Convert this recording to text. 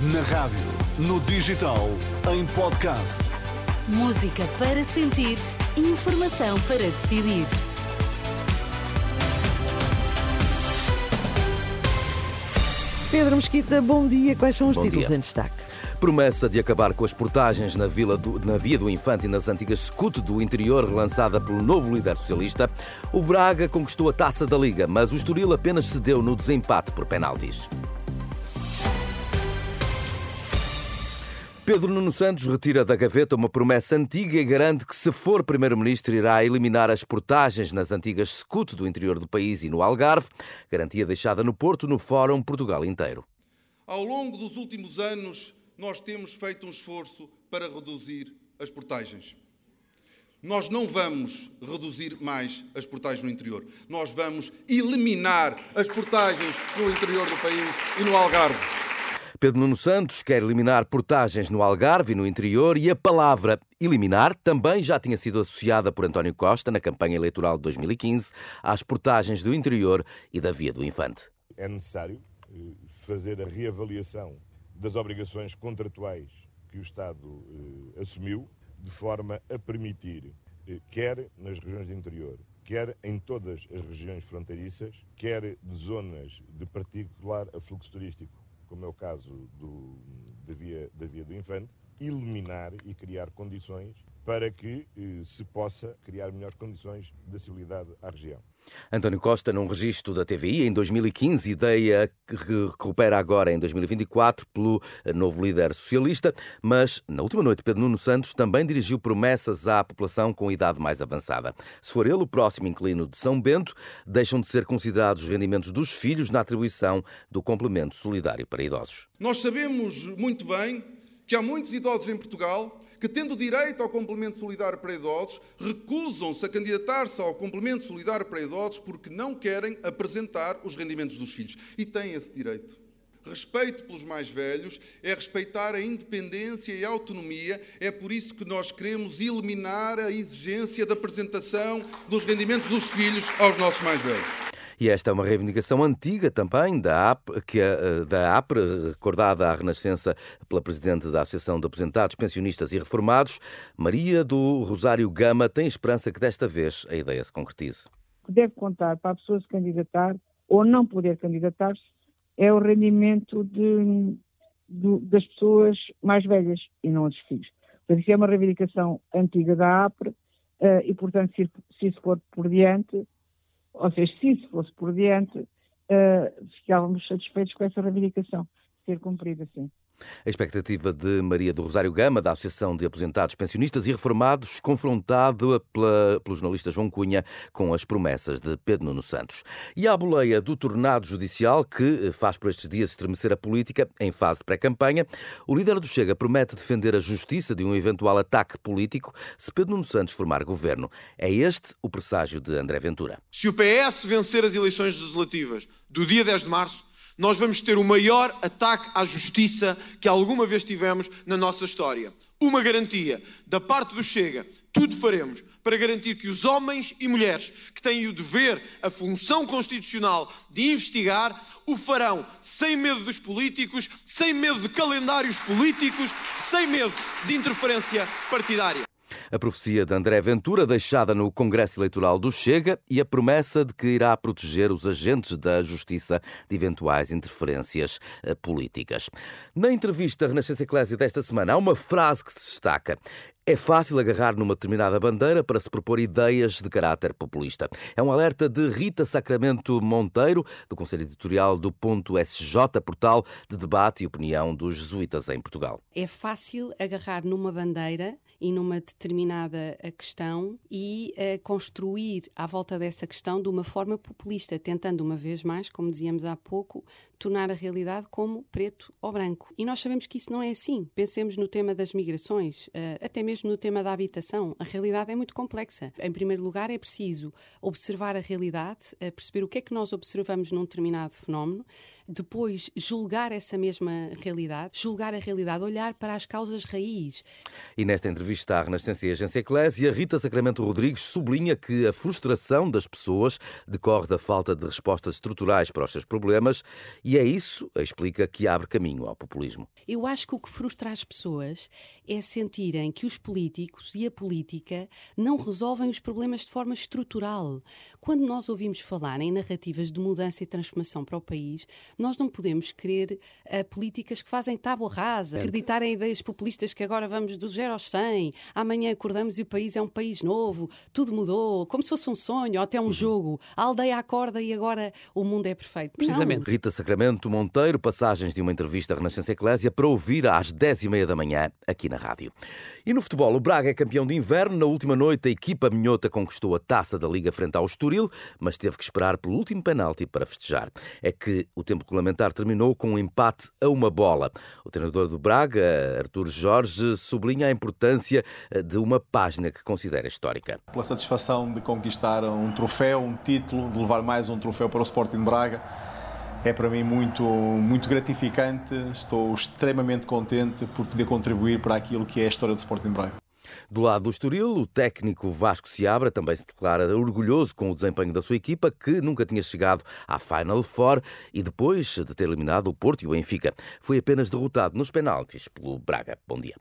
Na rádio, no digital, em podcast. Música para sentir, informação para decidir. Pedro Mesquita, bom dia. Quais são os Bom títulos dia. em destaque? Promessa de acabar com as portagens na, Vila do- na Via do Infante e nas antigas Scoot do interior, relançada pelo novo líder socialista, o Braga conquistou a taça da Liga, mas o Estoril apenas cedeu no desempate por penaltis. Pedro Nuno Santos retira da gaveta uma promessa antiga e garante que, se for Primeiro-Ministro, irá eliminar as portagens nas antigas Scoot do interior do país e no Algarve, garantia deixada no Porto no Fórum Portugal inteiro. Ao longo dos últimos anos, nós temos feito um esforço para reduzir as portagens. Nós não vamos reduzir mais as portagens no interior. Nós vamos eliminar as portagens no interior do país e no Algarve. Pedro Nuno Santos quer eliminar portagens no Algarve e no interior e a palavra eliminar também já tinha sido associada por António Costa na campanha eleitoral de 2015 às portagens do interior e da Via do Infante. é necessário eh, fazer a reavaliação das obrigações contratuais que o Estado eh, assumiu, de forma a permitir, eh, quer nas regiões de interior, quer em todas as regiões fronteiriças, quer de zonas de particular afluxo turístico, como é o caso do- da, via, da Via do Infante, eliminar e criar condições para que eh, se possa criar melhores condições de acessibilidade à região. António Costa, num registro da TVI em 2015, ideia que recupera agora em 2024 pelo novo líder socialista, mas na última noite Pedro Nuno Santos também dirigiu promessas à população com idade mais avançada. Se for ele o próximo inquilino de São Bento, deixam de ser considerados os rendimentos dos filhos na atribuição do complemento solidário para idosos. Nós sabemos muito bem que há muitos idosos em Portugal que, tendo direito ao complemento solidário para idosos, recusam-se a candidatar-se ao complemento solidário para idosos porque não querem apresentar os rendimentos dos filhos. E têm esse direito. Respeito pelos mais velhos é respeitar a independência e a autonomia. É por isso que nós queremos eliminar a exigência da apresentação dos rendimentos dos filhos aos nossos mais velhos. E esta é uma reivindicação antiga também da AP, que é, da APRE, recordada à Renascença pela Presidente da Associação de Aposentados, Pensionistas e Reformados. Maria do Rosário Gama tem esperança que desta vez a ideia se concretize. deve contar para a pessoa se candidatar ou não poder candidatar-se é o rendimento de- do- das pessoas mais velhas e não dos filhos. Portanto, isso é uma reivindicação antiga da APRE eh, e, portanto, se, se isso for por diante, ou seja, se isso fosse por diante, eh, ficávamos satisfeitos com essa reivindicação ser cumprida, sim. A expectativa de Maria do Rosário Gama, da Associação de Aposentados, Pensionistas e Reformados, confrontado pela, pelo jornalista João Cunha com as promessas de Pedro Nuno Santos. E à boleia do tornado judicial, que faz por estes dias estremecer a política em fase de pré-campanha, o líder do Chega promete defender a justiça de um eventual ataque político se Pedro Nuno Santos formar governo. É este o presságio de André Ventura. Se o PS vencer as eleições legislativas do dia 10 de março, nós vamos ter o maior ataque à justiça que alguma vez tivemos na nossa história. Uma garantia da parte do Chega, tudo faremos para garantir que os homens e mulheres que têm o dever, a função constitucional de investigar, o farão sem medo dos políticos, sem medo de calendários políticos, sem medo de interferência partidária. A profecia de André Ventura, deixada no Congresso Eleitoral do Chega, e a promessa de que irá proteger os agentes da Justiça de eventuais interferências eh, políticas. Na entrevista Renascença Eclésia desta semana, há uma frase que se destaca. É fácil agarrar numa determinada bandeira para se propor ideias de caráter populista. É um alerta de Rita Sacramento Monteiro, do Conselho Editorial do Ponto SJ, portal de debate e opinião dos jesuítas em Portugal. É fácil agarrar numa bandeira e numa determinada eh, questão e eh, construir à volta dessa questão de uma forma populista, tentando uma vez mais, como dizíamos há pouco, tornar a realidade como preto ou branco. E nós sabemos que isso não é assim. Pensemos no tema das migrações, eh, até mesmo no tema da habitação. A realidade é muito complexa. Em primeiro lugar, é preciso observar a realidade, perceber o que é que nós observamos num determinado fenómeno, depois julgar essa mesma realidade, julgar a realidade, olhar para as causas raiz. E nesta entrevista à Renascença e Agência Eclésia, Rita Sacramento Rodrigues sublinha que a frustração das pessoas decorre da falta de respostas estruturais para os seus problemas e E é isso, explica, que abre caminho ao populismo. Eu acho que o que frustra as pessoas é sentirem que os políticos e a política não resolvem os problemas de forma estrutural. Quando nós ouvimos falar em narrativas de mudança e transformação para o país, nós não podemos querer uh, políticas que fazem tábua rasa, certo. acreditar em ideias populistas que agora vamos do zero aos 100, amanhã acordamos e o país é um país novo, tudo mudou, como se fosse um sonho ou até um uhum. jogo. A aldeia acorda e agora o mundo é perfeito. Precisamente. Não. Rita Sacramento Monteiro, passagens de uma entrevista à Renascença Eclésia para ouvir às 10h30 da manhã aqui na rádio. E no futebol, o Braga é campeão de inverno. Na última noite, a equipa minhota conquistou a taça da Liga frente ao Estoril, mas teve que esperar pelo último penalti para festejar. É que o tempo regulamentar terminou com um empate a uma bola. O treinador do Braga, Artur Jorge, sublinha a importância eh, de uma página que considera histórica. Pela satisfação de conquistar um troféu, um título, de levar mais um troféu para o Sporting Braga é para mim muito, muito gratificante. Estou extremamente contente por poder contribuir para aquilo que é a história do Sporting Braga. Do lado do Estoril, o técnico Vasco Seabra também se declara orgulhoso com o desempenho da sua equipa, que nunca tinha chegado à Final Four e depois de ter eliminado o Porto e o Benfica. Foi apenas derrotado nos penaltis pelo Braga. Bom dia.